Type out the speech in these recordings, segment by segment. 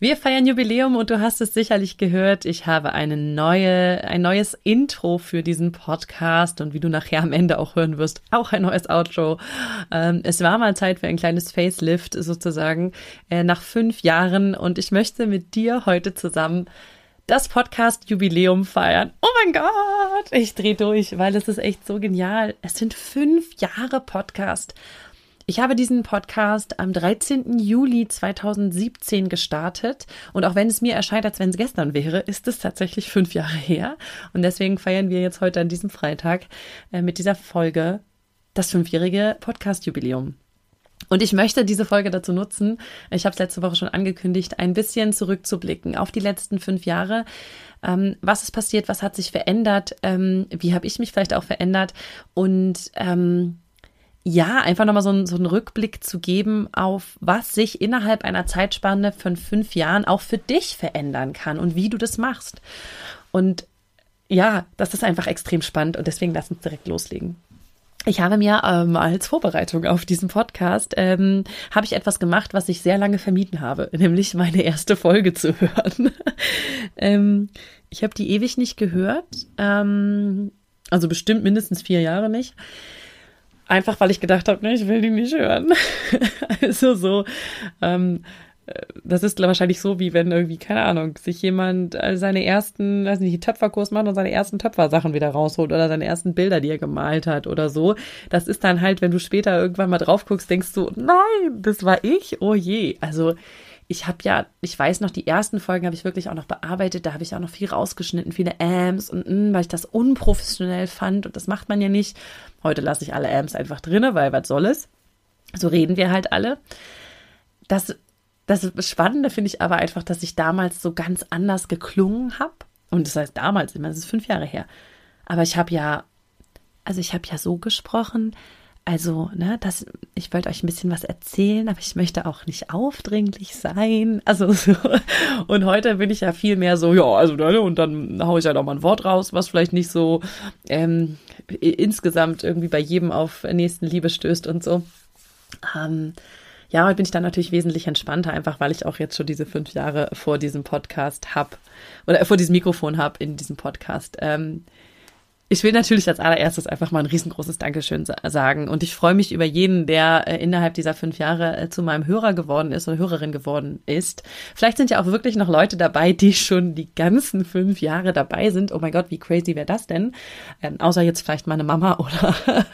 Wir feiern Jubiläum und du hast es sicherlich gehört. Ich habe eine neue, ein neues Intro für diesen Podcast und wie du nachher am Ende auch hören wirst, auch ein neues Outro. Ähm, es war mal Zeit für ein kleines Facelift sozusagen äh, nach fünf Jahren und ich möchte mit dir heute zusammen das Podcast Jubiläum feiern. Oh mein Gott, ich drehe durch, weil es ist echt so genial. Es sind fünf Jahre Podcast. Ich habe diesen Podcast am 13. Juli 2017 gestartet und auch wenn es mir erscheint, als wenn es gestern wäre, ist es tatsächlich fünf Jahre her und deswegen feiern wir jetzt heute an diesem Freitag äh, mit dieser Folge das fünfjährige Podcast-Jubiläum. Und ich möchte diese Folge dazu nutzen, ich habe es letzte Woche schon angekündigt, ein bisschen zurückzublicken auf die letzten fünf Jahre. Ähm, was ist passiert? Was hat sich verändert? Ähm, wie habe ich mich vielleicht auch verändert? Und ähm, ja, einfach nochmal so, so einen Rückblick zu geben auf, was sich innerhalb einer Zeitspanne von fünf Jahren auch für dich verändern kann und wie du das machst. Und ja, das ist einfach extrem spannend und deswegen lass uns direkt loslegen. Ich habe mir ähm, als Vorbereitung auf diesen Podcast ähm, habe ich etwas gemacht, was ich sehr lange vermieden habe, nämlich meine erste Folge zu hören. ähm, ich habe die ewig nicht gehört, ähm, also bestimmt mindestens vier Jahre nicht. Einfach weil ich gedacht habe, ne, ich will die nicht hören. also so, ähm, das ist wahrscheinlich so, wie wenn irgendwie, keine Ahnung, sich jemand seine ersten, weiß nicht, Töpferkurs macht und seine ersten Töpfersachen wieder rausholt oder seine ersten Bilder, die er gemalt hat oder so. Das ist dann halt, wenn du später irgendwann mal drauf guckst, denkst du, nein, das war ich, oh je. Also ich habe ja, ich weiß noch, die ersten Folgen habe ich wirklich auch noch bearbeitet. Da habe ich auch noch viel rausgeschnitten, viele Amps und mh, mm, weil ich das unprofessionell fand und das macht man ja nicht. Heute lasse ich alle Amps einfach drinne, weil was soll es? So reden wir halt alle. Das, das Spannende finde ich aber einfach, dass ich damals so ganz anders geklungen habe. Und das heißt damals, ich meine, das ist fünf Jahre her. Aber ich habe ja, also ich habe ja so gesprochen, also, ne, das, ich wollte euch ein bisschen was erzählen, aber ich möchte auch nicht aufdringlich sein. Also so. Und heute bin ich ja viel mehr so, ja, also ne, und dann haue ich halt auch mal ein Wort raus, was vielleicht nicht so ähm, insgesamt irgendwie bei jedem auf nächsten Liebe stößt und so. Ähm, ja, heute bin ich dann natürlich wesentlich entspannter, einfach weil ich auch jetzt schon diese fünf Jahre vor diesem Podcast habe oder vor diesem Mikrofon habe in diesem Podcast. Ähm, ich will natürlich als allererstes einfach mal ein riesengroßes Dankeschön sagen. Und ich freue mich über jeden, der äh, innerhalb dieser fünf Jahre äh, zu meinem Hörer geworden ist oder Hörerin geworden ist. Vielleicht sind ja auch wirklich noch Leute dabei, die schon die ganzen fünf Jahre dabei sind. Oh mein Gott, wie crazy wäre das denn? Ähm, außer jetzt vielleicht meine Mama oder,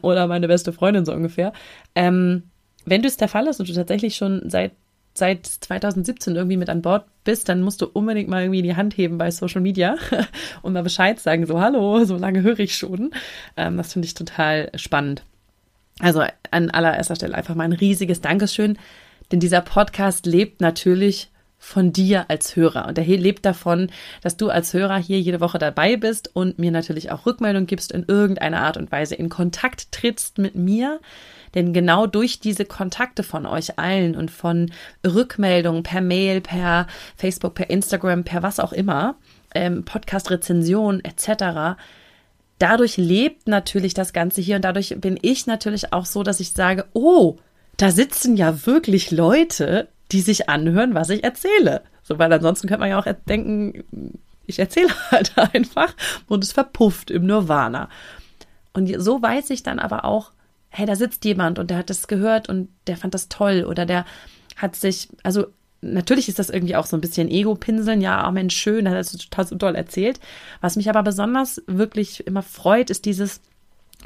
oder meine beste Freundin so ungefähr. Ähm, wenn du es der Fall ist und du tatsächlich schon seit seit 2017 irgendwie mit an Bord bist, dann musst du unbedingt mal irgendwie die Hand heben bei Social Media und mal Bescheid sagen, so hallo, so lange höre ich schon. Ähm, das finde ich total spannend. Also an allererster Stelle einfach mal ein riesiges Dankeschön, denn dieser Podcast lebt natürlich von dir als Hörer. Und er lebt davon, dass du als Hörer hier jede Woche dabei bist und mir natürlich auch Rückmeldung gibst, in irgendeiner Art und Weise in Kontakt trittst mit mir. Denn genau durch diese Kontakte von euch allen und von Rückmeldungen per Mail, per Facebook, per Instagram, per was auch immer, ähm, Podcast-Rezension etc., dadurch lebt natürlich das Ganze hier und dadurch bin ich natürlich auch so, dass ich sage, oh, da sitzen ja wirklich Leute, die sich anhören, was ich erzähle. So, weil ansonsten könnte man ja auch denken, ich erzähle halt einfach und es verpufft im Nirvana. Und so weiß ich dann aber auch, hey, da sitzt jemand und der hat das gehört und der fand das toll oder der hat sich, also natürlich ist das irgendwie auch so ein bisschen Ego-Pinseln, ja, oh Mensch, schön, hat das total so toll erzählt. Was mich aber besonders wirklich immer freut, ist dieses,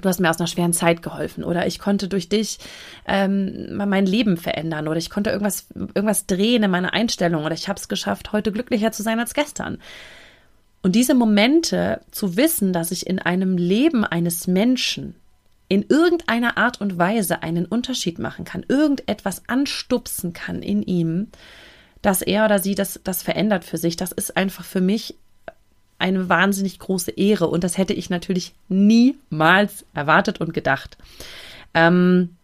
du hast mir aus einer schweren Zeit geholfen oder ich konnte durch dich ähm, mein Leben verändern oder ich konnte irgendwas, irgendwas drehen in meiner Einstellung oder ich habe es geschafft, heute glücklicher zu sein als gestern. Und diese Momente zu wissen, dass ich in einem Leben eines Menschen in irgendeiner Art und Weise einen Unterschied machen kann, irgendetwas anstupsen kann in ihm, dass er oder sie das, das verändert für sich, das ist einfach für mich eine wahnsinnig große Ehre und das hätte ich natürlich niemals erwartet und gedacht. Ähm,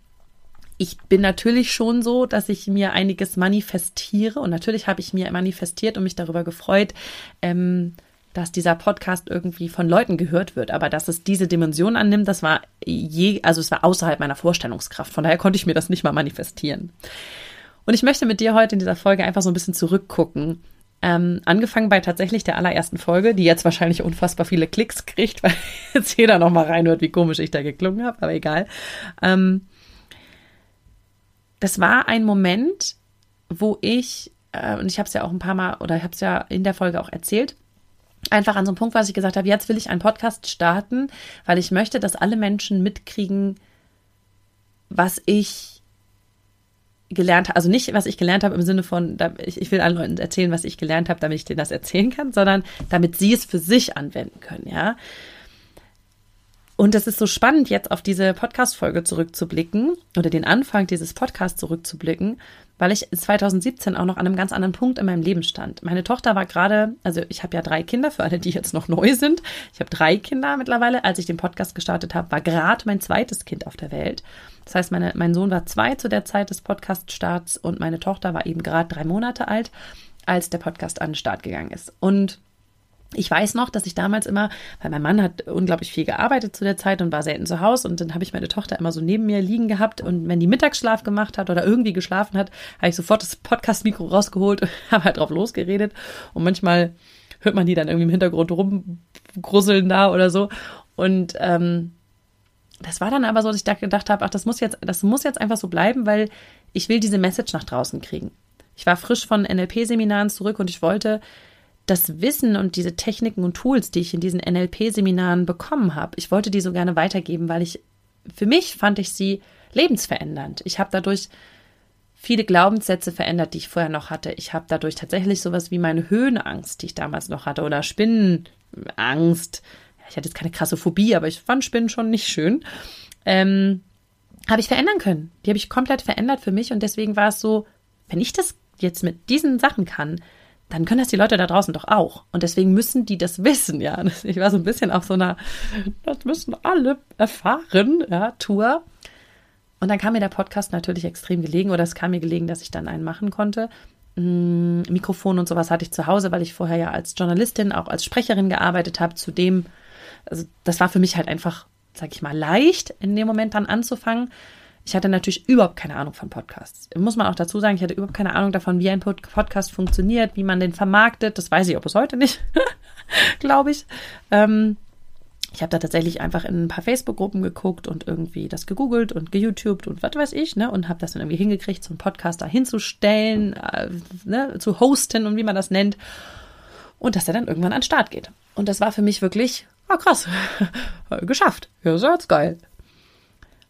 ich bin natürlich schon so, dass ich mir einiges manifestiere und natürlich habe ich mir manifestiert und mich darüber gefreut, ähm, dass dieser Podcast irgendwie von Leuten gehört wird. Aber dass es diese Dimension annimmt, das war je, also es war außerhalb meiner Vorstellungskraft. Von daher konnte ich mir das nicht mal manifestieren. Und ich möchte mit dir heute in dieser Folge einfach so ein bisschen zurückgucken. Ähm, angefangen bei tatsächlich der allerersten Folge, die jetzt wahrscheinlich unfassbar viele Klicks kriegt, weil jetzt jeder nochmal reinhört, wie komisch ich da geklungen habe, aber egal. Ähm, das war ein Moment, wo ich, äh, und ich habe es ja auch ein paar Mal, oder ich habe es ja in der Folge auch erzählt, einfach an so einem Punkt, was ich gesagt habe, jetzt will ich einen Podcast starten, weil ich möchte, dass alle Menschen mitkriegen, was ich gelernt also nicht, was ich gelernt habe im Sinne von, ich, will allen Leuten erzählen, was ich gelernt habe, damit ich denen das erzählen kann, sondern damit sie es für sich anwenden können, ja. Und es ist so spannend, jetzt auf diese Podcast-Folge zurückzublicken oder den Anfang dieses Podcasts zurückzublicken, weil ich 2017 auch noch an einem ganz anderen Punkt in meinem Leben stand. Meine Tochter war gerade, also ich habe ja drei Kinder, für alle, die jetzt noch neu sind. Ich habe drei Kinder mittlerweile. Als ich den Podcast gestartet habe, war gerade mein zweites Kind auf der Welt. Das heißt, meine, mein Sohn war zwei zu der Zeit des Podcast-Starts und meine Tochter war eben gerade drei Monate alt, als der Podcast an den Start gegangen ist. Und ich weiß noch, dass ich damals immer, weil mein Mann hat unglaublich viel gearbeitet zu der Zeit und war selten zu Hause und dann habe ich meine Tochter immer so neben mir liegen gehabt und wenn die Mittagsschlaf gemacht hat oder irgendwie geschlafen hat, habe ich sofort das Podcast-Mikro rausgeholt und habe halt drauf losgeredet und manchmal hört man die dann irgendwie im Hintergrund rumgrusseln da oder so und ähm, das war dann aber so, dass ich da gedacht habe, ach, das muss jetzt, das muss jetzt einfach so bleiben, weil ich will diese Message nach draußen kriegen. Ich war frisch von NLP-Seminaren zurück und ich wollte das Wissen und diese Techniken und Tools, die ich in diesen NLP-Seminaren bekommen habe, ich wollte die so gerne weitergeben, weil ich, für mich fand ich sie lebensverändernd. Ich habe dadurch viele Glaubenssätze verändert, die ich vorher noch hatte. Ich habe dadurch tatsächlich sowas wie meine Höhenangst, die ich damals noch hatte, oder Spinnenangst. Ich hatte jetzt keine krasse Phobie, aber ich fand Spinnen schon nicht schön. Ähm, habe ich verändern können. Die habe ich komplett verändert für mich und deswegen war es so, wenn ich das jetzt mit diesen Sachen kann, dann können das die Leute da draußen doch auch. Und deswegen müssen die das wissen, ja. Ich war so ein bisschen auf so einer, das müssen alle erfahren, ja, Tour. Und dann kam mir der Podcast natürlich extrem gelegen oder es kam mir gelegen, dass ich dann einen machen konnte. Mm, Mikrofon und sowas hatte ich zu Hause, weil ich vorher ja als Journalistin, auch als Sprecherin gearbeitet habe. Zudem, also das war für mich halt einfach, sag ich mal, leicht in dem Moment dann anzufangen. Ich hatte natürlich überhaupt keine Ahnung von Podcasts. Muss man auch dazu sagen, ich hatte überhaupt keine Ahnung davon, wie ein Podcast funktioniert, wie man den vermarktet. Das weiß ich auch bis heute nicht, glaube ich. Ähm, ich habe da tatsächlich einfach in ein paar Facebook-Gruppen geguckt und irgendwie das gegoogelt und geYouTubed und was weiß ich, ne? Und habe das dann irgendwie hingekriegt, so einen Podcast da hinzustellen, äh, ne? zu hosten und wie man das nennt. Und dass er dann irgendwann an den Start geht. Und das war für mich wirklich, ah krass, geschafft. Ja, so jetzt geil.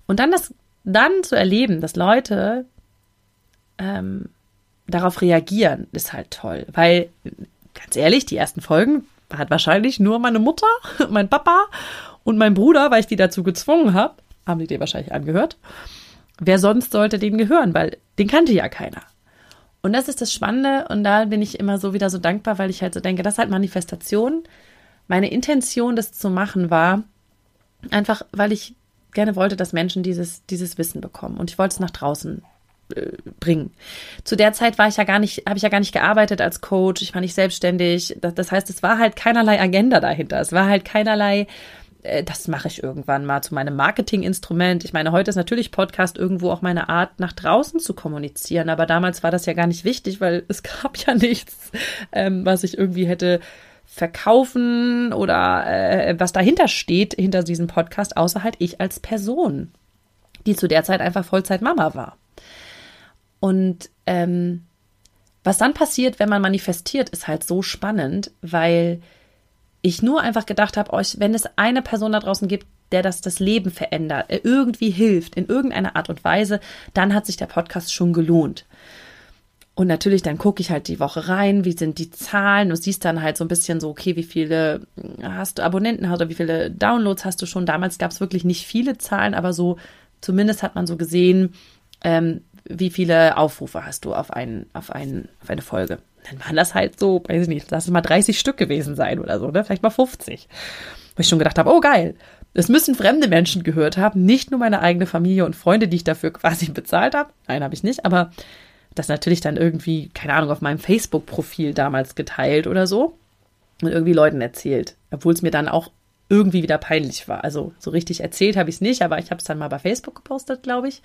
Und dann das dann zu erleben, dass Leute ähm, darauf reagieren, ist halt toll. Weil, ganz ehrlich, die ersten Folgen hat wahrscheinlich nur meine Mutter, mein Papa und mein Bruder, weil ich die dazu gezwungen habe, haben die dir wahrscheinlich angehört. Wer sonst sollte den gehören, weil den kannte ja keiner. Und das ist das Spannende und da bin ich immer so wieder so dankbar, weil ich halt so denke, das ist halt Manifestation. Meine Intention, das zu machen, war einfach, weil ich gerne wollte, dass Menschen dieses, dieses Wissen bekommen. Und ich wollte es nach draußen äh, bringen. Zu der Zeit war ich ja gar nicht, habe ich ja gar nicht gearbeitet als Coach, ich war nicht selbstständig. Das, heißt, es war halt keinerlei Agenda dahinter. Es war halt keinerlei, äh, das mache ich irgendwann mal zu meinem Marketinginstrument. Ich meine, heute ist natürlich Podcast irgendwo auch meine Art, nach draußen zu kommunizieren. Aber damals war das ja gar nicht wichtig, weil es gab ja nichts, ähm, was ich irgendwie hätte verkaufen oder äh, was dahinter steht, hinter diesem Podcast, außer halt ich als Person, die zu der Zeit einfach Vollzeit Mama war. Und ähm, was dann passiert, wenn man manifestiert, ist halt so spannend, weil ich nur einfach gedacht habe, euch, wenn es eine Person da draußen gibt, der das das Leben verändert, irgendwie hilft in irgendeiner Art und Weise, dann hat sich der Podcast schon gelohnt. Und natürlich, dann gucke ich halt die Woche rein, wie sind die Zahlen. Du siehst dann halt so ein bisschen so, okay, wie viele hast du Abonnenten oder wie viele Downloads hast du schon. Damals gab es wirklich nicht viele Zahlen, aber so zumindest hat man so gesehen, ähm, wie viele Aufrufe hast du auf, einen, auf, einen, auf eine Folge. Dann waren das halt so, weiß ich nicht, lass es mal 30 Stück gewesen sein oder so, ne? Vielleicht mal 50. Wo ich schon gedacht habe, oh geil, es müssen fremde Menschen gehört haben, nicht nur meine eigene Familie und Freunde, die ich dafür quasi bezahlt habe. Nein, habe ich nicht, aber das natürlich dann irgendwie, keine Ahnung, auf meinem Facebook-Profil damals geteilt oder so und irgendwie Leuten erzählt, obwohl es mir dann auch irgendwie wieder peinlich war. Also so richtig erzählt habe ich es nicht, aber ich habe es dann mal bei Facebook gepostet, glaube ich.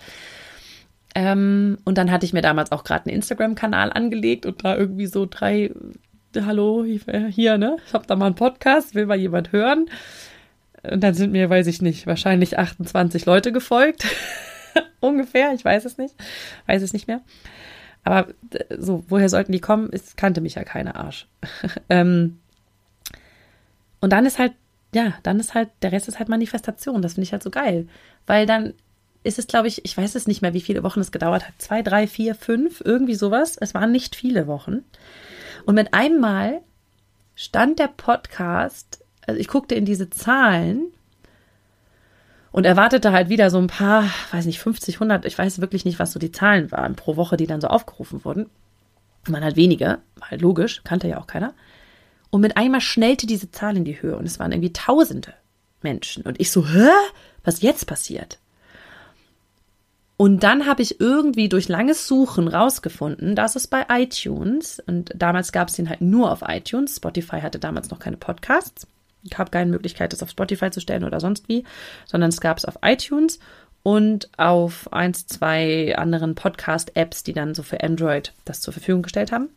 Ähm, und dann hatte ich mir damals auch gerade einen Instagram-Kanal angelegt und da irgendwie so drei, hallo, hier, ne? Ich habe da mal einen Podcast, will mal jemand hören. Und dann sind mir, weiß ich nicht, wahrscheinlich 28 Leute gefolgt. Ungefähr, ich weiß es nicht. Weiß es nicht mehr. Aber so, woher sollten die kommen? Es kannte mich ja keine Arsch. ähm, und dann ist halt, ja, dann ist halt, der Rest ist halt Manifestation. Das finde ich halt so geil. Weil dann ist es, glaube ich, ich weiß es nicht mehr, wie viele Wochen es gedauert hat. Zwei, drei, vier, fünf, irgendwie sowas. Es waren nicht viele Wochen. Und mit einem Mal stand der Podcast also ich guckte in diese Zahlen und erwartete halt wieder so ein paar, weiß nicht, 50, 100, ich weiß wirklich nicht, was so die Zahlen waren pro Woche, die dann so aufgerufen wurden. Man hat weniger, halt logisch, kannte ja auch keiner. Und mit einmal schnellte diese Zahl in die Höhe und es waren irgendwie Tausende Menschen. Und ich so, hä? Was jetzt passiert? Und dann habe ich irgendwie durch langes Suchen rausgefunden, dass es bei iTunes, und damals gab es den halt nur auf iTunes, Spotify hatte damals noch keine Podcasts, gab keine Möglichkeit, das auf Spotify zu stellen oder sonst wie, sondern es gab es auf iTunes und auf eins, zwei anderen Podcast-Apps, die dann so für Android das zur Verfügung gestellt haben.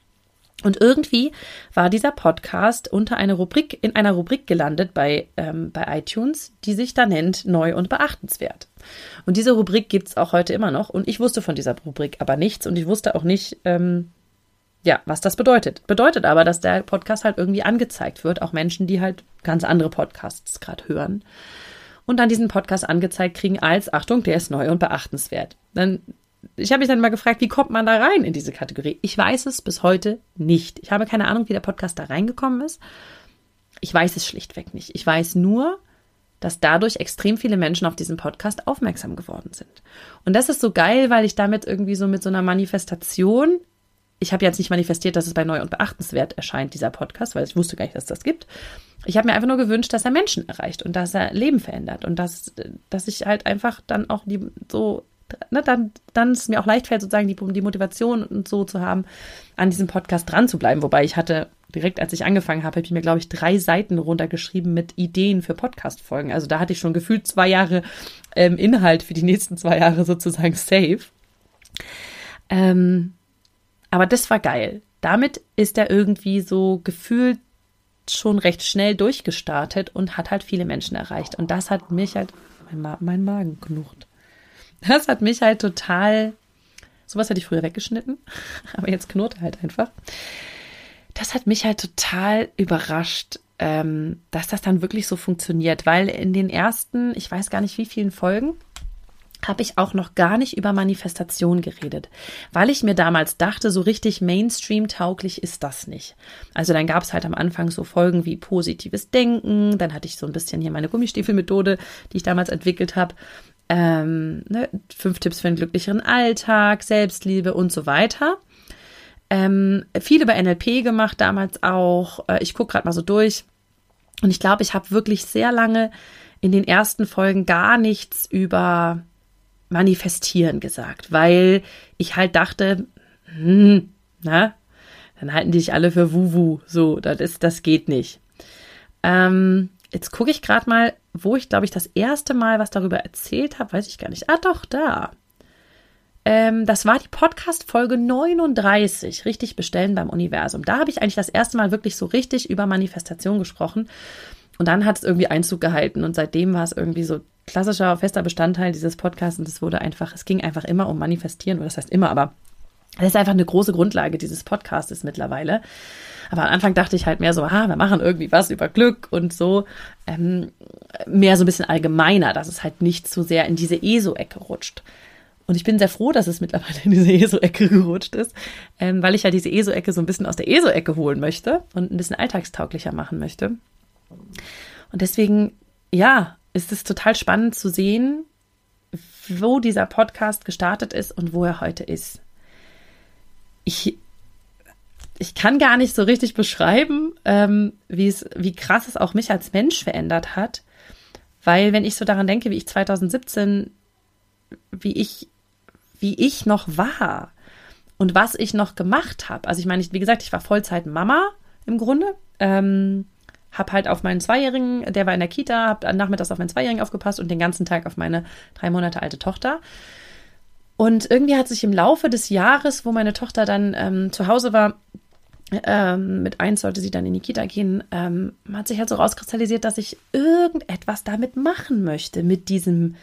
Und irgendwie war dieser Podcast unter einer Rubrik, in einer Rubrik gelandet bei, ähm, bei iTunes, die sich da nennt Neu und Beachtenswert. Und diese Rubrik gibt's auch heute immer noch. Und ich wusste von dieser Rubrik aber nichts und ich wusste auch nicht, ähm, ja, was das bedeutet. Bedeutet aber, dass der Podcast halt irgendwie angezeigt wird, auch Menschen, die halt ganz andere Podcasts gerade hören. Und dann diesen Podcast angezeigt kriegen als, Achtung, der ist neu und beachtenswert. Dann, ich habe mich dann mal gefragt, wie kommt man da rein in diese Kategorie? Ich weiß es bis heute nicht. Ich habe keine Ahnung, wie der Podcast da reingekommen ist. Ich weiß es schlichtweg nicht. Ich weiß nur, dass dadurch extrem viele Menschen auf diesen Podcast aufmerksam geworden sind. Und das ist so geil, weil ich damit irgendwie so mit so einer Manifestation ich habe jetzt nicht manifestiert, dass es bei Neu und Beachtenswert erscheint, dieser Podcast, weil ich wusste gar nicht, dass das gibt. Ich habe mir einfach nur gewünscht, dass er Menschen erreicht und dass er Leben verändert und dass, dass ich halt einfach dann auch die so, ne, dann, dann es mir auch leicht fällt, sozusagen die, die Motivation und so zu haben, an diesem Podcast dran zu bleiben. Wobei ich hatte direkt, als ich angefangen habe, habe ich mir, glaube ich, drei Seiten runtergeschrieben mit Ideen für Podcast-Folgen. Also da hatte ich schon gefühlt zwei Jahre ähm, Inhalt für die nächsten zwei Jahre sozusagen safe. Ähm, aber das war geil. Damit ist er irgendwie so gefühlt schon recht schnell durchgestartet und hat halt viele Menschen erreicht. Und das hat mich halt, mein, Ma mein Magen knucht. Das hat mich halt total, sowas hätte ich früher weggeschnitten, aber jetzt knurrt er halt einfach. Das hat mich halt total überrascht, ähm, dass das dann wirklich so funktioniert, weil in den ersten, ich weiß gar nicht wie vielen Folgen, habe ich auch noch gar nicht über Manifestation geredet, weil ich mir damals dachte, so richtig Mainstream-tauglich ist das nicht. Also dann gab es halt am Anfang so Folgen wie positives Denken, dann hatte ich so ein bisschen hier meine Gummistiefelmethode, die ich damals entwickelt habe, ähm, ne, fünf Tipps für einen glücklicheren Alltag, Selbstliebe und so weiter. Ähm, viel über NLP gemacht damals auch. Äh, ich gucke gerade mal so durch und ich glaube, ich habe wirklich sehr lange in den ersten Folgen gar nichts über manifestieren gesagt, weil ich halt dachte, hm, na, dann halten die sich alle für Wuwu. So, das ist, das geht nicht. Ähm, jetzt gucke ich gerade mal, wo ich, glaube ich, das erste Mal was darüber erzählt habe, weiß ich gar nicht. Ah, doch, da. Ähm, das war die Podcast-Folge 39, richtig bestellen beim Universum. Da habe ich eigentlich das erste Mal wirklich so richtig über Manifestation gesprochen. Und dann hat es irgendwie Einzug gehalten und seitdem war es irgendwie so klassischer, fester Bestandteil dieses Podcasts und es wurde einfach, es ging einfach immer um Manifestieren, oder das heißt immer, aber das ist einfach eine große Grundlage dieses Podcasts mittlerweile. Aber am Anfang dachte ich halt mehr so, ah, wir machen irgendwie was über Glück und so. Ähm, mehr so ein bisschen allgemeiner, dass es halt nicht zu sehr in diese ESO-Ecke rutscht. Und ich bin sehr froh, dass es mittlerweile in diese ESO-Ecke gerutscht ist, ähm, weil ich ja diese ESO-Ecke so ein bisschen aus der ESO-Ecke holen möchte und ein bisschen alltagstauglicher machen möchte. Und deswegen, ja, ist es total spannend zu sehen, wo dieser Podcast gestartet ist und wo er heute ist. Ich, ich kann gar nicht so richtig beschreiben, ähm, wie es, wie krass es auch mich als Mensch verändert hat. Weil wenn ich so daran denke, wie ich 2017, wie ich, wie ich noch war und was ich noch gemacht habe. Also ich meine, wie gesagt, ich war Vollzeit Mama im Grunde. Ähm, habe halt auf meinen Zweijährigen, der war in der Kita, habe nachmittags auf meinen Zweijährigen aufgepasst und den ganzen Tag auf meine drei Monate alte Tochter. Und irgendwie hat sich im Laufe des Jahres, wo meine Tochter dann ähm, zu Hause war, ähm, mit eins sollte sie dann in die Kita gehen, ähm, hat sich halt so rauskristallisiert, dass ich irgendetwas damit machen möchte, mit diesem,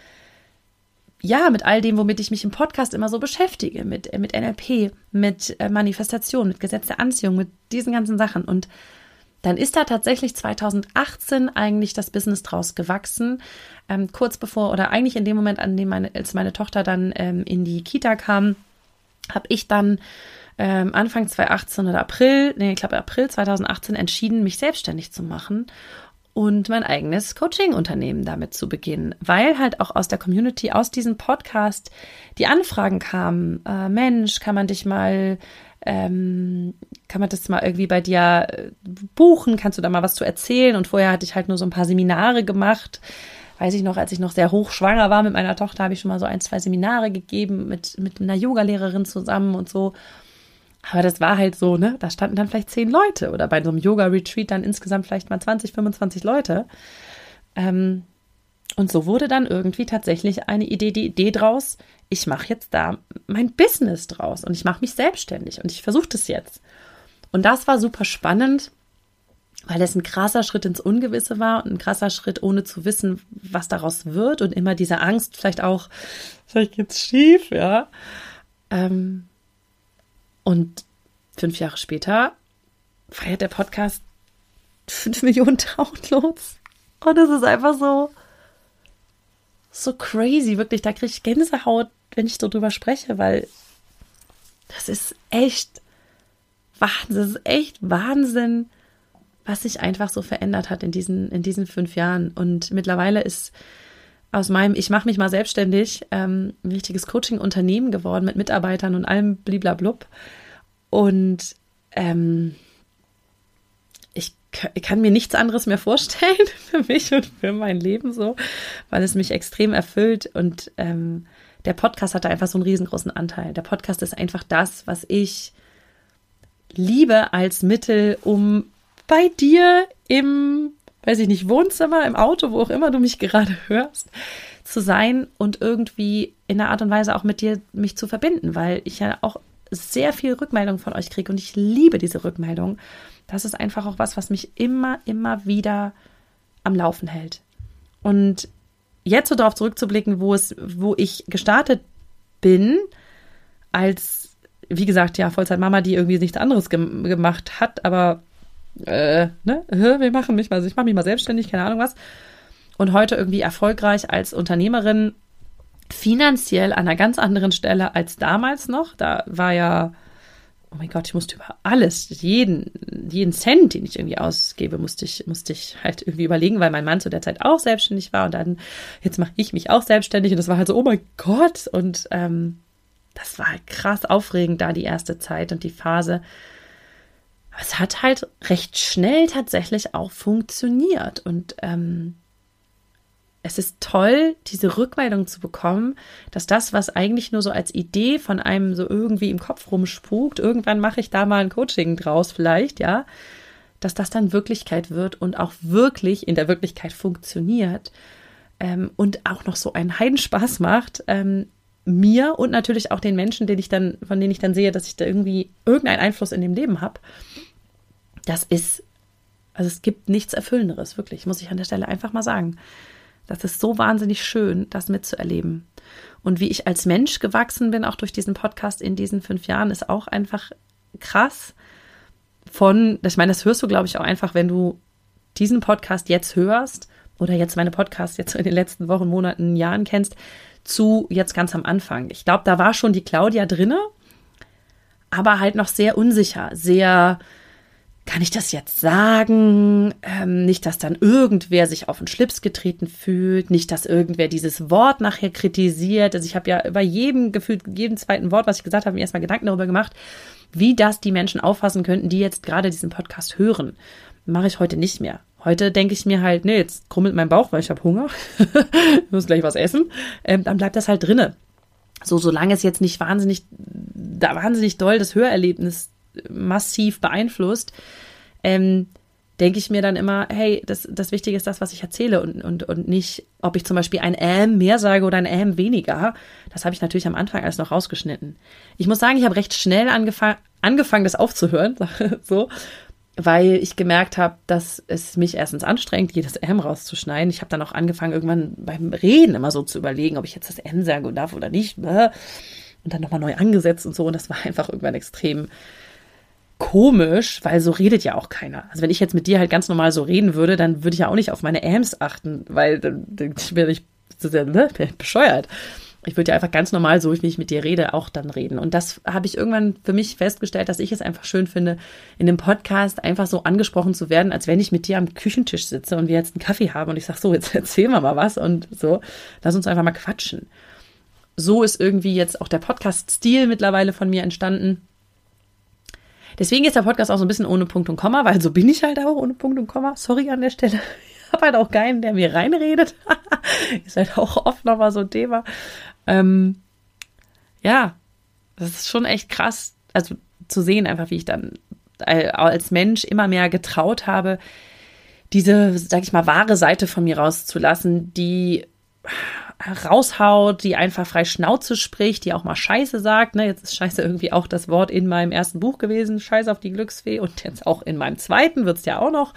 ja, mit all dem, womit ich mich im Podcast immer so beschäftige, mit, äh, mit NLP, mit äh, Manifestation, mit Gesetz der Anziehung, mit diesen ganzen Sachen. Und dann ist da tatsächlich 2018 eigentlich das Business draus gewachsen. Ähm, kurz bevor oder eigentlich in dem Moment, an dem meine, als meine Tochter dann ähm, in die Kita kam, habe ich dann ähm, Anfang 2018 oder April, nee, ich glaube April 2018 entschieden, mich selbstständig zu machen und mein eigenes Coaching-Unternehmen damit zu beginnen, weil halt auch aus der Community, aus diesem Podcast die Anfragen kamen, äh, Mensch, kann man dich mal, ähm, kann man das mal irgendwie bei dir äh, buchen, kannst du da mal was zu erzählen? Und vorher hatte ich halt nur so ein paar Seminare gemacht. Weiß ich noch, als ich noch sehr hochschwanger war mit meiner Tochter, habe ich schon mal so ein, zwei Seminare gegeben mit, mit einer Yogalehrerin zusammen und so. Aber das war halt so, ne? Da standen dann vielleicht zehn Leute oder bei so einem Yoga-Retreat dann insgesamt vielleicht mal 20, 25 Leute. Ähm, und so wurde dann irgendwie tatsächlich eine Idee, die Idee draus, ich mache jetzt da mein Business draus und ich mache mich selbstständig und ich versuche das jetzt. Und das war super spannend, weil es ein krasser Schritt ins Ungewisse war und ein krasser Schritt, ohne zu wissen, was daraus wird und immer diese Angst, vielleicht auch, vielleicht geht's schief, ja. Ähm, und fünf Jahre später feiert der Podcast fünf Millionen Downloads. Und es ist einfach so, so crazy, wirklich. Da kriege ich Gänsehaut, wenn ich so drüber spreche, weil das ist echt Wahnsinn. Das ist echt Wahnsinn, was sich einfach so verändert hat in diesen, in diesen fünf Jahren. Und mittlerweile ist aus meinem Ich mache mich mal selbstständig ähm, ein richtiges Coaching-Unternehmen geworden mit Mitarbeitern und allem bliblablub. Und ähm, ich, kann mir nichts anderes mehr vorstellen für mich und für mein Leben so, weil es mich extrem erfüllt und ähm, der Podcast hat da einfach so einen riesengroßen Anteil. Der Podcast ist einfach das, was ich liebe als Mittel, um bei dir im weiß ich nicht, Wohnzimmer, im Auto, wo auch immer du mich gerade hörst, zu sein und irgendwie in einer Art und Weise auch mit dir mich zu verbinden, weil ich ja auch sehr viel Rückmeldung von euch kriege und ich liebe diese Rückmeldung. Das ist einfach auch was, was mich immer, immer wieder am Laufen hält. Und jetzt so darauf zurückzublicken, wo es, wo ich gestartet bin, als, wie gesagt, ja, Vollzeitmama, die irgendwie nichts anderes gem gemacht hat, aber äh, ne, wir machen mich mal, ich mache mich mal selbstständig, keine Ahnung was. Und heute irgendwie erfolgreich als Unternehmerin, finanziell an einer ganz anderen Stelle als damals noch. Da war ja, oh mein Gott, ich musste über alles, jeden, jeden Cent, den ich irgendwie ausgebe, musste ich, musste ich halt irgendwie überlegen, weil mein Mann zu der Zeit auch selbstständig war und dann, jetzt mache ich mich auch selbstständig und das war halt so, oh mein Gott. Und ähm, das war halt krass aufregend da die erste Zeit und die Phase, es hat halt recht schnell tatsächlich auch funktioniert. Und ähm, es ist toll, diese Rückmeldung zu bekommen, dass das, was eigentlich nur so als Idee von einem so irgendwie im Kopf rumspukt, irgendwann mache ich da mal ein Coaching draus vielleicht, ja, dass das dann Wirklichkeit wird und auch wirklich in der Wirklichkeit funktioniert ähm, und auch noch so einen Heidenspaß macht, ähm, mir und natürlich auch den Menschen, den ich dann, von denen ich dann sehe, dass ich da irgendwie irgendeinen Einfluss in dem Leben habe. Das ist, also es gibt nichts Erfüllenderes, wirklich, muss ich an der Stelle einfach mal sagen. Das ist so wahnsinnig schön, das mitzuerleben. Und wie ich als Mensch gewachsen bin, auch durch diesen Podcast in diesen fünf Jahren, ist auch einfach krass. Von, ich meine, das hörst du, glaube ich, auch einfach, wenn du diesen Podcast jetzt hörst oder jetzt meine Podcasts jetzt in den letzten Wochen, Monaten, Jahren kennst, zu jetzt ganz am Anfang. Ich glaube, da war schon die Claudia drinne, aber halt noch sehr unsicher, sehr, kann ich das jetzt sagen? Ähm, nicht, dass dann irgendwer sich auf den Schlips getreten fühlt, nicht, dass irgendwer dieses Wort nachher kritisiert. Also ich habe ja über jedem gefühlt, jedem zweiten Wort, was ich gesagt habe, mir erstmal Gedanken darüber gemacht, wie das die Menschen auffassen könnten, die jetzt gerade diesen Podcast hören. Mache ich heute nicht mehr. Heute denke ich mir halt, nee, jetzt krummelt mein Bauch, weil ich habe Hunger. ich muss gleich was essen. Ähm, dann bleibt das halt drinne. So, solange es jetzt nicht wahnsinnig, da wahnsinnig doll das Hörerlebnis massiv beeinflusst, ähm, denke ich mir dann immer, hey, das, das Wichtige ist das, was ich erzähle und, und, und nicht, ob ich zum Beispiel ein Ähm mehr sage oder ein Ähm weniger. Das habe ich natürlich am Anfang alles noch rausgeschnitten. Ich muss sagen, ich habe recht schnell angefangen, angefangen, das aufzuhören, so, weil ich gemerkt habe, dass es mich erstens anstrengt, jedes M rauszuschneiden. Ich habe dann auch angefangen, irgendwann beim Reden immer so zu überlegen, ob ich jetzt das M sagen darf oder nicht. Und dann nochmal neu angesetzt und so. Und das war einfach irgendwann extrem komisch, weil so redet ja auch keiner. Also wenn ich jetzt mit dir halt ganz normal so reden würde, dann würde ich ja auch nicht auf meine Ams achten, weil dann, wäre ich ne, bescheuert. Ich würde ja einfach ganz normal, so wie ich mit dir rede, auch dann reden. Und das habe ich irgendwann für mich festgestellt, dass ich es einfach schön finde, in dem Podcast einfach so angesprochen zu werden, als wenn ich mit dir am Küchentisch sitze und wir jetzt einen Kaffee haben und ich sage, so, jetzt erzählen wir mal was und so, lass uns einfach mal quatschen. So ist irgendwie jetzt auch der Podcast-Stil mittlerweile von mir entstanden. Deswegen ist der Podcast auch so ein bisschen ohne Punkt und Komma, weil so bin ich halt auch ohne Punkt und Komma. Sorry an der Stelle. Ich habe halt auch keinen, der mir reinredet. ist halt auch oft nochmal so ein Thema. Ähm, ja, das ist schon echt krass, also zu sehen einfach, wie ich dann als Mensch immer mehr getraut habe, diese, sag ich mal, wahre Seite von mir rauszulassen, die raushaut, die einfach frei Schnauze spricht, die auch mal Scheiße sagt. Ne? Jetzt ist Scheiße irgendwie auch das Wort in meinem ersten Buch gewesen, Scheiße auf die Glücksfee. Und jetzt auch in meinem zweiten wird es ja auch noch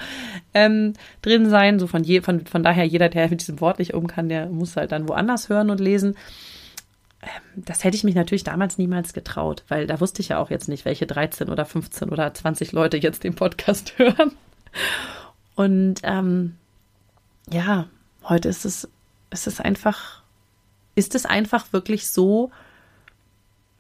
ähm, drin sein. So von, je, von, von daher, jeder, der mit diesem Wort nicht um kann, der muss halt dann woanders hören und lesen. Ähm, das hätte ich mich natürlich damals niemals getraut, weil da wusste ich ja auch jetzt nicht, welche 13 oder 15 oder 20 Leute jetzt den Podcast hören. Und ähm, ja, heute ist es es ist einfach, ist es einfach wirklich so,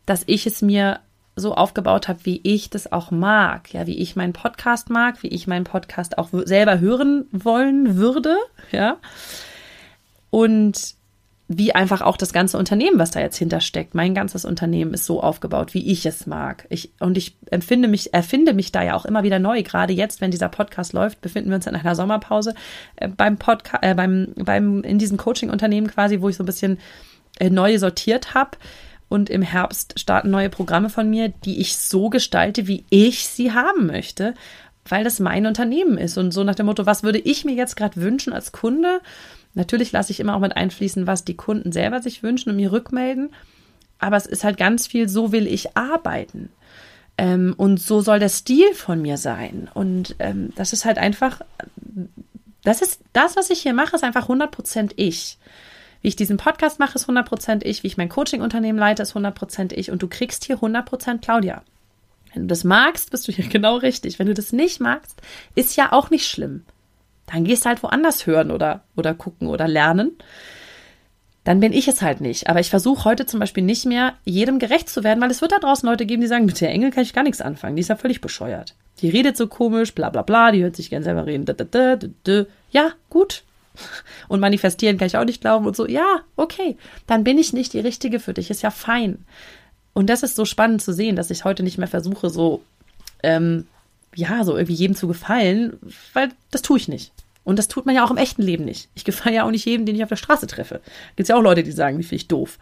dass ich es mir so aufgebaut habe, wie ich das auch mag, ja, wie ich meinen Podcast mag, wie ich meinen Podcast auch selber hören wollen würde, ja. Und wie einfach auch das ganze Unternehmen, was da jetzt hintersteckt. Mein ganzes Unternehmen ist so aufgebaut, wie ich es mag. Ich, und ich empfinde mich, erfinde mich da ja auch immer wieder neu. Gerade jetzt, wenn dieser Podcast läuft, befinden wir uns in einer Sommerpause äh, beim Podcast, äh, beim, beim, in diesem Coaching-Unternehmen quasi, wo ich so ein bisschen äh, neu sortiert habe. Und im Herbst starten neue Programme von mir, die ich so gestalte, wie ich sie haben möchte, weil das mein Unternehmen ist. Und so nach dem Motto, was würde ich mir jetzt gerade wünschen als Kunde? Natürlich lasse ich immer auch mit einfließen, was die Kunden selber sich wünschen und mir rückmelden. Aber es ist halt ganz viel, so will ich arbeiten. Ähm, und so soll der Stil von mir sein. Und ähm, das ist halt einfach, das ist das, was ich hier mache, ist einfach 100% ich. Wie ich diesen Podcast mache, ist 100% ich. Wie ich mein Coaching-Unternehmen leite, ist 100% ich. Und du kriegst hier 100% Claudia. Wenn du das magst, bist du hier genau richtig. Wenn du das nicht magst, ist ja auch nicht schlimm dann gehst du halt woanders hören oder, oder gucken oder lernen. Dann bin ich es halt nicht. Aber ich versuche heute zum Beispiel nicht mehr, jedem gerecht zu werden, weil es wird da draußen Leute geben, die sagen, mit der Engel kann ich gar nichts anfangen. Die ist ja völlig bescheuert. Die redet so komisch, bla bla bla, die hört sich gern selber reden. Ja, gut. Und manifestieren kann ich auch nicht glauben und so. Ja, okay. Dann bin ich nicht die Richtige für dich. Ist ja fein. Und das ist so spannend zu sehen, dass ich heute nicht mehr versuche, so ähm, ja, so irgendwie jedem zu gefallen, weil das tue ich nicht. Und das tut man ja auch im echten Leben nicht. Ich gefalle ja auch nicht jedem, den ich auf der Straße treffe. Gibt ja auch Leute, die sagen, die finde ich doof.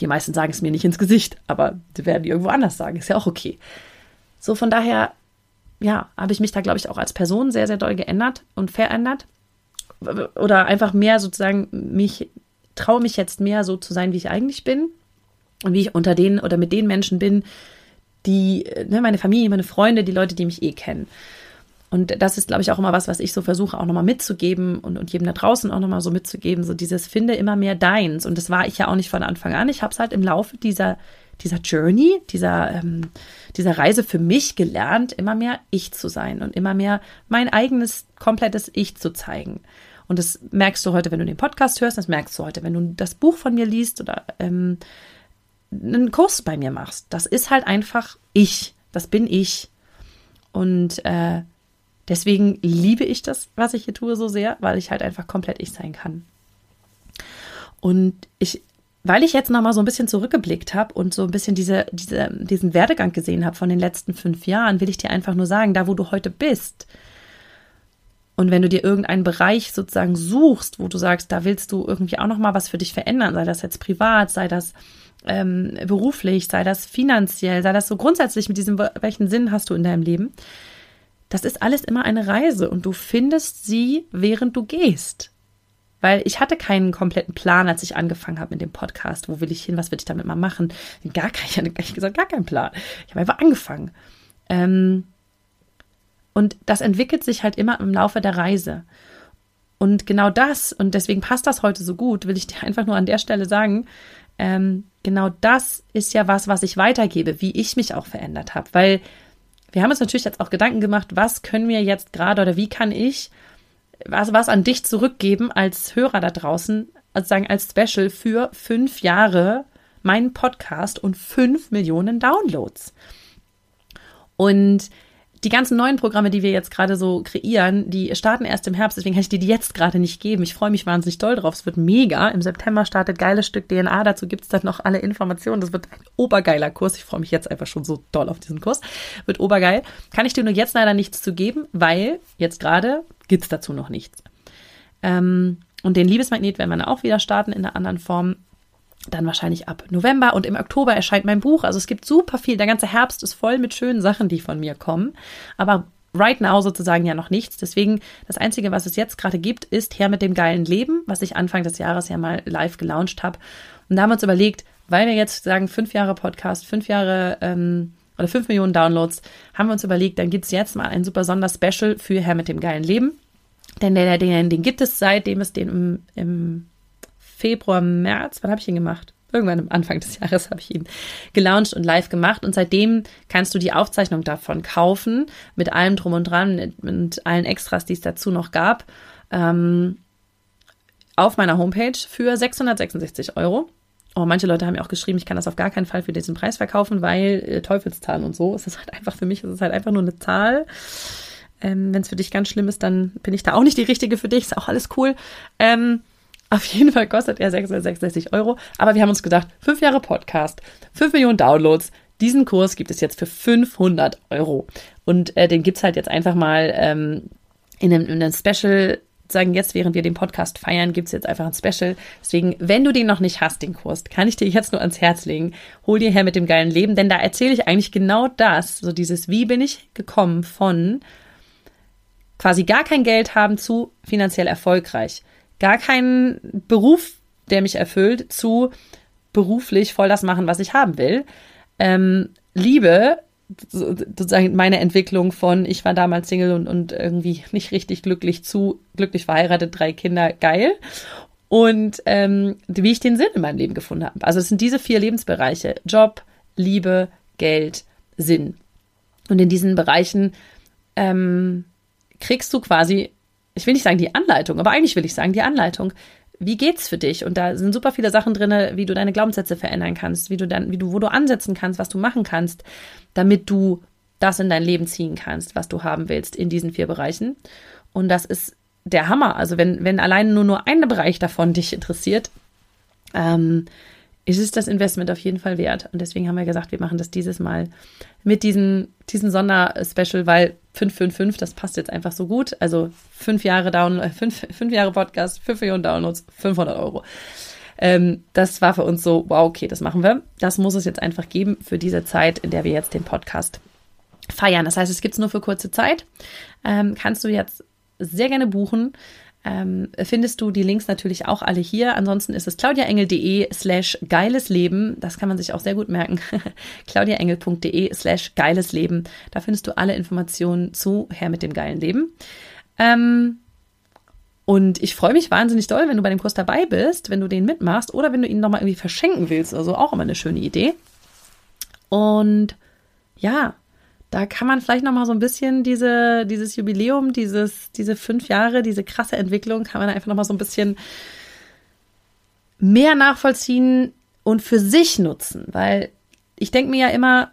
Die meisten sagen es mir nicht ins Gesicht, aber die werden die irgendwo anders sagen. Ist ja auch okay. So, von daher, ja, habe ich mich da, glaube ich, auch als Person sehr, sehr doll geändert und verändert. Oder einfach mehr sozusagen mich, traue mich jetzt mehr so zu sein, wie ich eigentlich bin. Und wie ich unter denen oder mit den Menschen bin, die, ne, meine Familie, meine Freunde, die Leute, die mich eh kennen. Und das ist, glaube ich, auch immer was, was ich so versuche auch nochmal mitzugeben und, und jedem da draußen auch nochmal so mitzugeben, so dieses finde immer mehr deins. Und das war ich ja auch nicht von Anfang an. Ich habe es halt im Laufe dieser, dieser Journey, dieser, ähm, dieser Reise für mich gelernt, immer mehr ich zu sein und immer mehr mein eigenes, komplettes Ich zu zeigen. Und das merkst du heute, wenn du den Podcast hörst, das merkst du heute, wenn du das Buch von mir liest oder ähm, einen Kurs bei mir machst. Das ist halt einfach ich. Das bin ich. Und äh, deswegen liebe ich das, was ich hier tue, so sehr, weil ich halt einfach komplett ich sein kann. Und ich weil ich jetzt noch mal so ein bisschen zurückgeblickt habe und so ein bisschen diese, diese, diesen Werdegang gesehen habe von den letzten fünf Jahren, will ich dir einfach nur sagen, da wo du heute bist, und wenn du dir irgendeinen Bereich sozusagen suchst, wo du sagst, da willst du irgendwie auch noch mal was für dich verändern, sei das jetzt privat, sei das ähm, beruflich, sei das finanziell, sei das so grundsätzlich mit diesem, welchen Sinn hast du in deinem Leben, das ist alles immer eine Reise und du findest sie, während du gehst. Weil ich hatte keinen kompletten Plan, als ich angefangen habe mit dem Podcast. Wo will ich hin? Was will ich damit mal machen? Gar kein, ich gesagt gar keinen Plan. Ich habe einfach angefangen. Ähm, und das entwickelt sich halt immer im Laufe der Reise. Und genau das, und deswegen passt das heute so gut, will ich dir einfach nur an der Stelle sagen, ähm, genau das ist ja was, was ich weitergebe, wie ich mich auch verändert habe. Weil wir haben uns natürlich jetzt auch Gedanken gemacht, was können wir jetzt gerade oder wie kann ich was, was an dich zurückgeben als Hörer da draußen, also sagen als Special für fünf Jahre meinen Podcast und fünf Millionen Downloads. Und die ganzen neuen Programme, die wir jetzt gerade so kreieren, die starten erst im Herbst, deswegen kann ich dir die jetzt gerade nicht geben. Ich freue mich wahnsinnig doll drauf. Es wird mega. Im September startet geiles Stück DNA. Dazu gibt es dann noch alle Informationen. Das wird ein obergeiler Kurs. Ich freue mich jetzt einfach schon so doll auf diesen Kurs. Wird obergeil. Kann ich dir nur jetzt leider nichts zu geben, weil jetzt gerade gibt es dazu noch nichts. Ähm, und den Liebesmagnet werden wir auch wieder starten in einer anderen Form dann wahrscheinlich ab November und im Oktober erscheint mein Buch. Also es gibt super viel. Der ganze Herbst ist voll mit schönen Sachen, die von mir kommen. Aber right now sozusagen ja noch nichts. Deswegen das Einzige, was es jetzt gerade gibt, ist Her mit dem geilen Leben, was ich Anfang des Jahres ja mal live gelauncht habe. Und da haben wir uns überlegt, weil wir jetzt sagen, fünf Jahre Podcast, fünf Jahre ähm, oder fünf Millionen Downloads, haben wir uns überlegt, dann gibt es jetzt mal ein super Sonderspecial für Herr mit dem geilen Leben. Denn der, den, den gibt es seitdem es den im, im Februar, März, wann habe ich ihn gemacht? Irgendwann am Anfang des Jahres habe ich ihn gelauncht und live gemacht. Und seitdem kannst du die Aufzeichnung davon kaufen, mit allem drum und dran, mit, allen Extras, die es dazu noch gab, ähm, auf meiner Homepage für 666 Euro. Oh, manche Leute haben ja auch geschrieben, ich kann das auf gar keinen Fall für diesen Preis verkaufen, weil äh, Teufelszahl und so. Es ist halt einfach für mich, es ist halt einfach nur eine Zahl. Ähm, Wenn es für dich ganz schlimm ist, dann bin ich da auch nicht die richtige für dich. Ist auch alles cool. Ähm, auf jeden Fall kostet er 666 Euro. Aber wir haben uns gedacht, fünf Jahre Podcast, fünf Millionen Downloads. Diesen Kurs gibt es jetzt für 500 Euro. Und äh, den gibt es halt jetzt einfach mal ähm, in, einem, in einem Special sagen jetzt, während wir den Podcast feiern, gibt es jetzt einfach ein Special. Deswegen, wenn du den noch nicht hast, den Kurs, kann ich dir jetzt nur ans Herz legen. Hol dir her mit dem geilen Leben, denn da erzähle ich eigentlich genau das. So dieses, wie bin ich gekommen von quasi gar kein Geld haben zu finanziell erfolgreich gar keinen Beruf, der mich erfüllt, zu beruflich voll das machen, was ich haben will. Ähm, Liebe, sozusagen meine Entwicklung von, ich war damals Single und, und irgendwie nicht richtig glücklich zu, glücklich verheiratet, drei Kinder, geil. Und ähm, wie ich den Sinn in meinem Leben gefunden habe. Also es sind diese vier Lebensbereiche. Job, Liebe, Geld, Sinn. Und in diesen Bereichen ähm, kriegst du quasi ich will nicht sagen die Anleitung, aber eigentlich will ich sagen die Anleitung. Wie geht's für dich? Und da sind super viele Sachen drin, wie du deine Glaubenssätze verändern kannst, wie du dann, wie du, wo du ansetzen kannst, was du machen kannst, damit du das in dein Leben ziehen kannst, was du haben willst in diesen vier Bereichen. Und das ist der Hammer. Also wenn, wenn allein nur nur ein Bereich davon dich interessiert, ähm, ist es das Investment auf jeden Fall wert. Und deswegen haben wir gesagt, wir machen das dieses Mal mit diesem, diesem Sonderspecial, weil 555, das passt jetzt einfach so gut. Also fünf Jahre Down, äh, fünf, fünf Jahre Podcast, fünf Millionen Downloads, 500 Euro. Ähm, das war für uns so, wow, okay, das machen wir. Das muss es jetzt einfach geben für diese Zeit, in der wir jetzt den Podcast feiern. Das heißt, es gibt es nur für kurze Zeit. Ähm, kannst du jetzt sehr gerne buchen ähm, findest du die Links natürlich auch alle hier. Ansonsten ist es claudiaengel.de slash geiles Leben. Das kann man sich auch sehr gut merken. claudiaengel.de slash geiles Leben. Da findest du alle Informationen zu Herr mit dem geilen Leben. Ähm, und ich freue mich wahnsinnig doll, wenn du bei dem Kurs dabei bist, wenn du den mitmachst oder wenn du ihn nochmal irgendwie verschenken willst. Also auch immer eine schöne Idee. Und ja, da kann man vielleicht noch mal so ein bisschen diese, dieses Jubiläum, dieses, diese fünf Jahre, diese krasse Entwicklung, kann man einfach noch mal so ein bisschen mehr nachvollziehen und für sich nutzen, weil ich denke mir ja immer,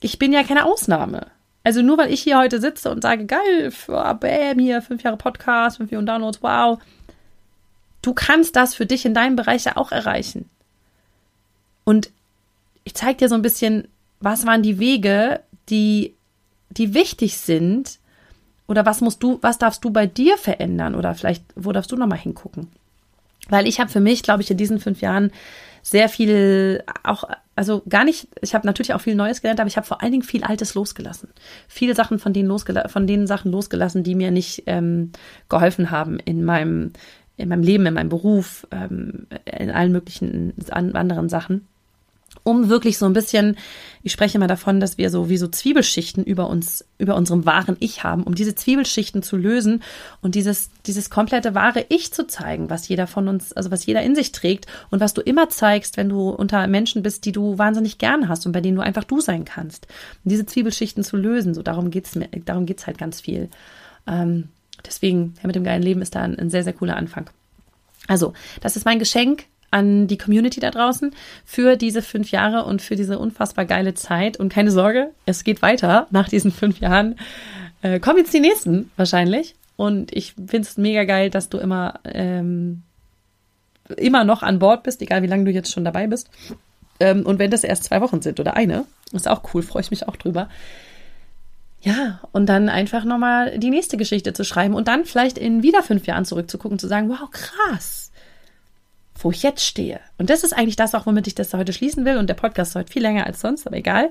ich bin ja keine Ausnahme. Also nur weil ich hier heute sitze und sage, geil, bam, hier fünf Jahre Podcast, fünf Millionen Downloads, wow. Du kannst das für dich in deinem Bereich ja auch erreichen. Und ich zeige dir so ein bisschen, was waren die Wege, die, die wichtig sind, oder was musst du, was darfst du bei dir verändern? Oder vielleicht, wo darfst du nochmal hingucken? Weil ich habe für mich, glaube ich, in diesen fünf Jahren sehr viel auch, also gar nicht, ich habe natürlich auch viel Neues gelernt, aber ich habe vor allen Dingen viel Altes losgelassen. Viele Sachen von denen, losgela von denen Sachen losgelassen, die mir nicht ähm, geholfen haben in meinem, in meinem Leben, in meinem Beruf, ähm, in allen möglichen anderen Sachen um wirklich so ein bisschen, ich spreche mal davon, dass wir so wie so Zwiebelschichten über uns, über unserem wahren Ich haben, um diese Zwiebelschichten zu lösen und dieses, dieses komplette wahre Ich zu zeigen, was jeder von uns, also was jeder in sich trägt und was du immer zeigst, wenn du unter Menschen bist, die du wahnsinnig gern hast und bei denen du einfach du sein kannst. Und diese Zwiebelschichten zu lösen, so darum geht's mir, darum geht's halt ganz viel. Ähm, deswegen, ja, mit dem geilen Leben ist da ein, ein sehr, sehr cooler Anfang. Also, das ist mein Geschenk an die Community da draußen für diese fünf Jahre und für diese unfassbar geile Zeit. Und keine Sorge, es geht weiter nach diesen fünf Jahren. Äh, kommen jetzt die nächsten wahrscheinlich. Und ich finde es mega geil, dass du immer, ähm, immer noch an Bord bist, egal wie lange du jetzt schon dabei bist. Ähm, und wenn das erst zwei Wochen sind oder eine, ist auch cool, freue ich mich auch drüber. Ja, und dann einfach nochmal die nächste Geschichte zu schreiben und dann vielleicht in wieder fünf Jahren zurückzugucken zu sagen, wow, krass wo ich jetzt stehe. Und das ist eigentlich das auch, womit ich das heute schließen will. Und der Podcast ist heute viel länger als sonst, aber egal.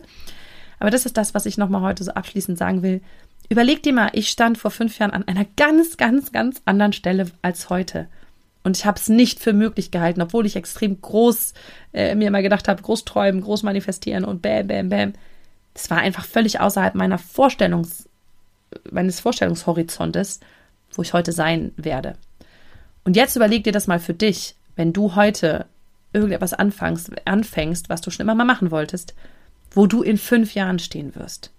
Aber das ist das, was ich nochmal heute so abschließend sagen will. Überleg dir mal, ich stand vor fünf Jahren an einer ganz, ganz, ganz anderen Stelle als heute. Und ich habe es nicht für möglich gehalten, obwohl ich extrem groß äh, mir immer gedacht habe, groß träumen, groß manifestieren und bam, bam, bam. Das war einfach völlig außerhalb meiner Vorstellungs, meines Vorstellungshorizontes, wo ich heute sein werde. Und jetzt überleg dir das mal für dich wenn du heute irgendetwas anfängst, anfängst, was du schon immer mal machen wolltest, wo du in fünf Jahren stehen wirst.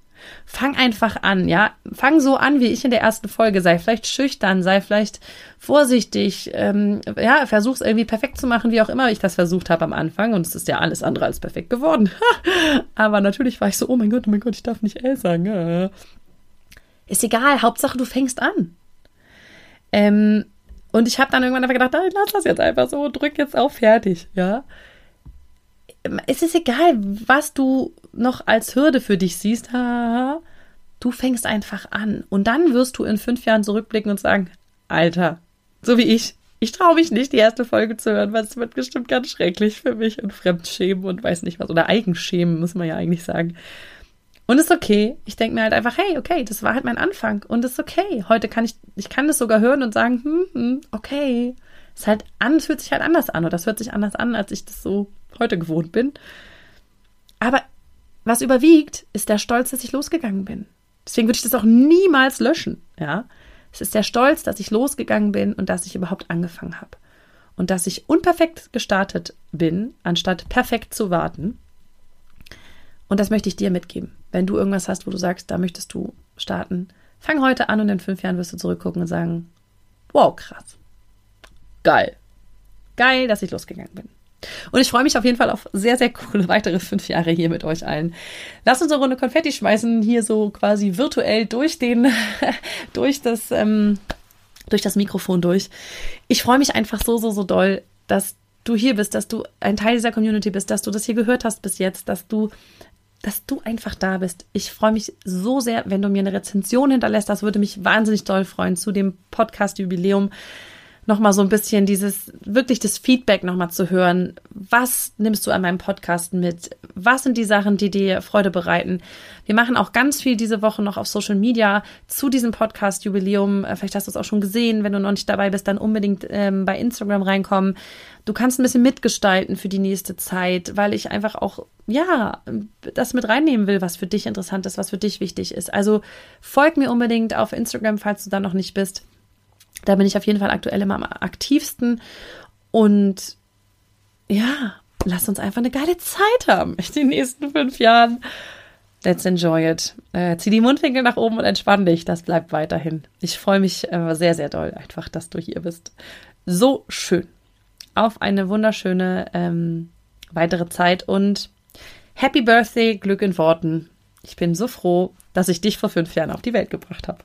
Fang einfach an, ja. Fang so an, wie ich in der ersten Folge. Sei vielleicht schüchtern, sei vielleicht vorsichtig, ähm, ja, versuch's irgendwie perfekt zu machen, wie auch immer ich das versucht habe am Anfang. Und es ist ja alles andere als perfekt geworden. Aber natürlich war ich so, oh mein Gott, oh mein Gott, ich darf nicht L sagen. Ist egal, Hauptsache du fängst an. Ähm, und ich habe dann irgendwann einfach gedacht, lass das jetzt einfach so, drück jetzt auf fertig, ja. Es ist egal, was du noch als Hürde für dich siehst. Du fängst einfach an. Und dann wirst du in fünf Jahren zurückblicken und sagen, Alter, so wie ich, ich traue mich nicht, die erste Folge zu hören, weil es wird bestimmt ganz schrecklich für mich und Fremdschämen und weiß nicht was. Oder Eigenschämen, muss man ja eigentlich sagen. Und ist okay. Ich denke mir halt einfach, hey, okay, das war halt mein Anfang und ist okay. Heute kann ich, ich kann das sogar hören und sagen, hm, hm, okay. Es halt an, es fühlt sich halt anders an oder das hört sich anders an, als ich das so heute gewohnt bin. Aber was überwiegt, ist der Stolz, dass ich losgegangen bin. Deswegen würde ich das auch niemals löschen, ja. Es ist der Stolz, dass ich losgegangen bin und dass ich überhaupt angefangen habe. Und dass ich unperfekt gestartet bin, anstatt perfekt zu warten. Und das möchte ich dir mitgeben. Wenn du irgendwas hast, wo du sagst, da möchtest du starten, fang heute an und in fünf Jahren wirst du zurückgucken und sagen, wow, krass. Geil. Geil, dass ich losgegangen bin. Und ich freue mich auf jeden Fall auf sehr, sehr coole weitere fünf Jahre hier mit euch allen. Lass uns eine Runde Konfetti schmeißen, hier so quasi virtuell durch den, durch das, ähm, durch das Mikrofon durch. Ich freue mich einfach so, so, so doll, dass du hier bist, dass du ein Teil dieser Community bist, dass du das hier gehört hast bis jetzt, dass du dass du einfach da bist. Ich freue mich so sehr, wenn du mir eine Rezension hinterlässt. Das würde mich wahnsinnig doll freuen zu dem Podcast-Jubiläum nochmal so ein bisschen dieses, wirklich das Feedback nochmal zu hören. Was nimmst du an meinem Podcast mit? Was sind die Sachen, die dir Freude bereiten? Wir machen auch ganz viel diese Woche noch auf Social Media zu diesem Podcast-Jubiläum. Äh, vielleicht hast du es auch schon gesehen. Wenn du noch nicht dabei bist, dann unbedingt ähm, bei Instagram reinkommen. Du kannst ein bisschen mitgestalten für die nächste Zeit, weil ich einfach auch, ja, das mit reinnehmen will, was für dich interessant ist, was für dich wichtig ist. Also folg mir unbedingt auf Instagram, falls du da noch nicht bist. Da bin ich auf jeden Fall aktuell immer am aktivsten. Und ja, lass uns einfach eine geile Zeit haben in den nächsten fünf Jahren. Let's enjoy it. Äh, zieh die Mundwinkel nach oben und entspann dich. Das bleibt weiterhin. Ich freue mich äh, sehr, sehr doll einfach, dass du hier bist. So schön. Auf eine wunderschöne ähm, weitere Zeit und Happy Birthday, Glück in Worten. Ich bin so froh, dass ich dich vor fünf Jahren auf die Welt gebracht habe.